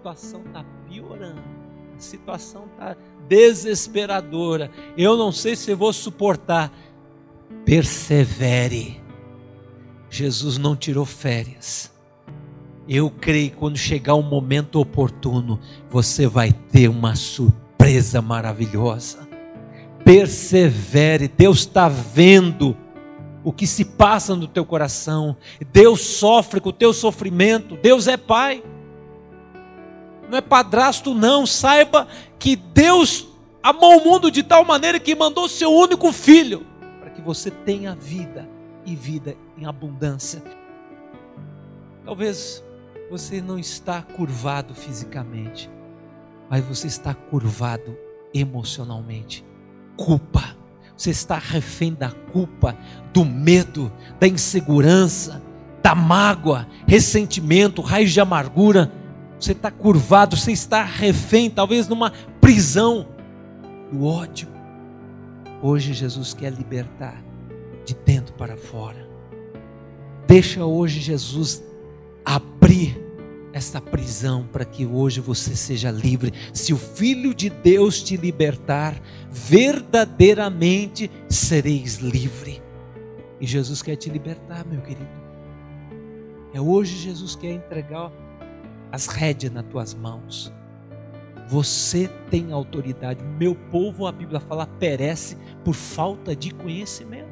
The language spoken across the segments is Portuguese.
situação está piorando, a situação está desesperadora. Eu não sei se vou suportar. Persevere. Jesus não tirou férias. Eu creio que quando chegar o momento oportuno, você vai ter uma surpresa maravilhosa. Persevere, Deus está vendo o que se passa no teu coração. Deus sofre com o teu sofrimento. Deus é Pai. Não é padrasto, não. Saiba que Deus amou o mundo de tal maneira que mandou seu único filho para que você tenha vida e vida em abundância. Talvez você não está curvado fisicamente, mas você está curvado emocionalmente. Culpa. Você está refém da culpa, do medo, da insegurança, da mágoa, ressentimento, raiz de amargura. Você está curvado, você está refém, talvez numa prisão do ódio. Hoje Jesus quer libertar de dentro para fora. Deixa hoje Jesus abrir esta prisão para que hoje você seja livre. Se o Filho de Deus te libertar, verdadeiramente sereis livre. E Jesus quer te libertar, meu querido. É hoje Jesus quer entregar as rédeas nas tuas mãos. Você tem autoridade. Meu povo, a Bíblia fala, perece por falta de conhecimento.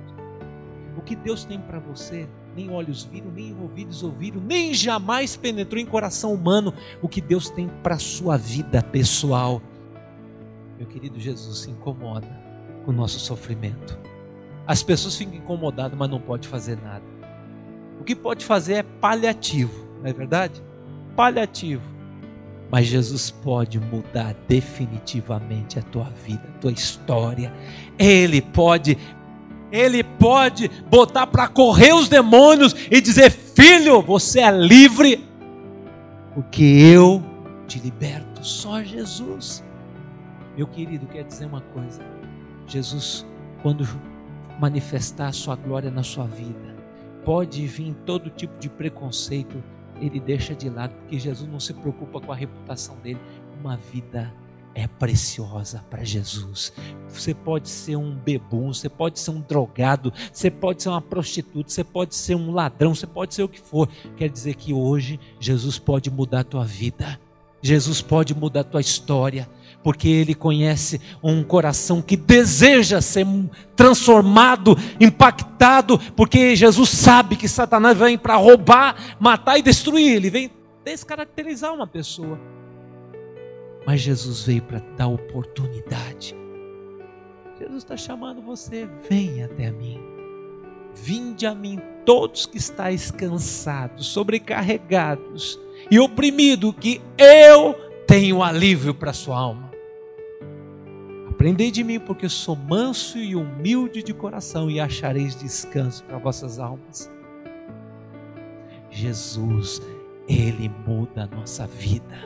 O que Deus tem para você nem olhos viram, nem ouvidos ouviram, nem jamais penetrou em coração humano o que Deus tem para a sua vida pessoal. Meu querido Jesus se incomoda com o nosso sofrimento. As pessoas ficam incomodadas, mas não pode fazer nada. O que pode fazer é paliativo, não é verdade? Paliativo. Mas Jesus pode mudar definitivamente a tua vida, a tua história. Ele pode ele pode botar para correr os demônios e dizer: Filho, você é livre, porque eu te liberto. Só Jesus. Meu querido, quer dizer uma coisa: Jesus, quando manifestar a sua glória na sua vida, pode vir todo tipo de preconceito, ele deixa de lado, porque Jesus não se preocupa com a reputação dele. Uma vida é preciosa para Jesus. Você pode ser um bebum, você pode ser um drogado, você pode ser uma prostituta, você pode ser um ladrão, você pode ser o que for. Quer dizer que hoje Jesus pode mudar a tua vida. Jesus pode mudar a tua história, porque Ele conhece um coração que deseja ser transformado, impactado, porque Jesus sabe que Satanás vem para roubar, matar e destruir, ele vem descaracterizar uma pessoa. Mas Jesus veio para dar oportunidade. Jesus está chamando você, venha até mim. Vinde a mim todos que estáis cansados, sobrecarregados e oprimidos, que eu tenho alívio para sua alma. Aprendei de mim, porque sou manso e humilde de coração, e achareis descanso para vossas almas. Jesus, Ele muda a nossa vida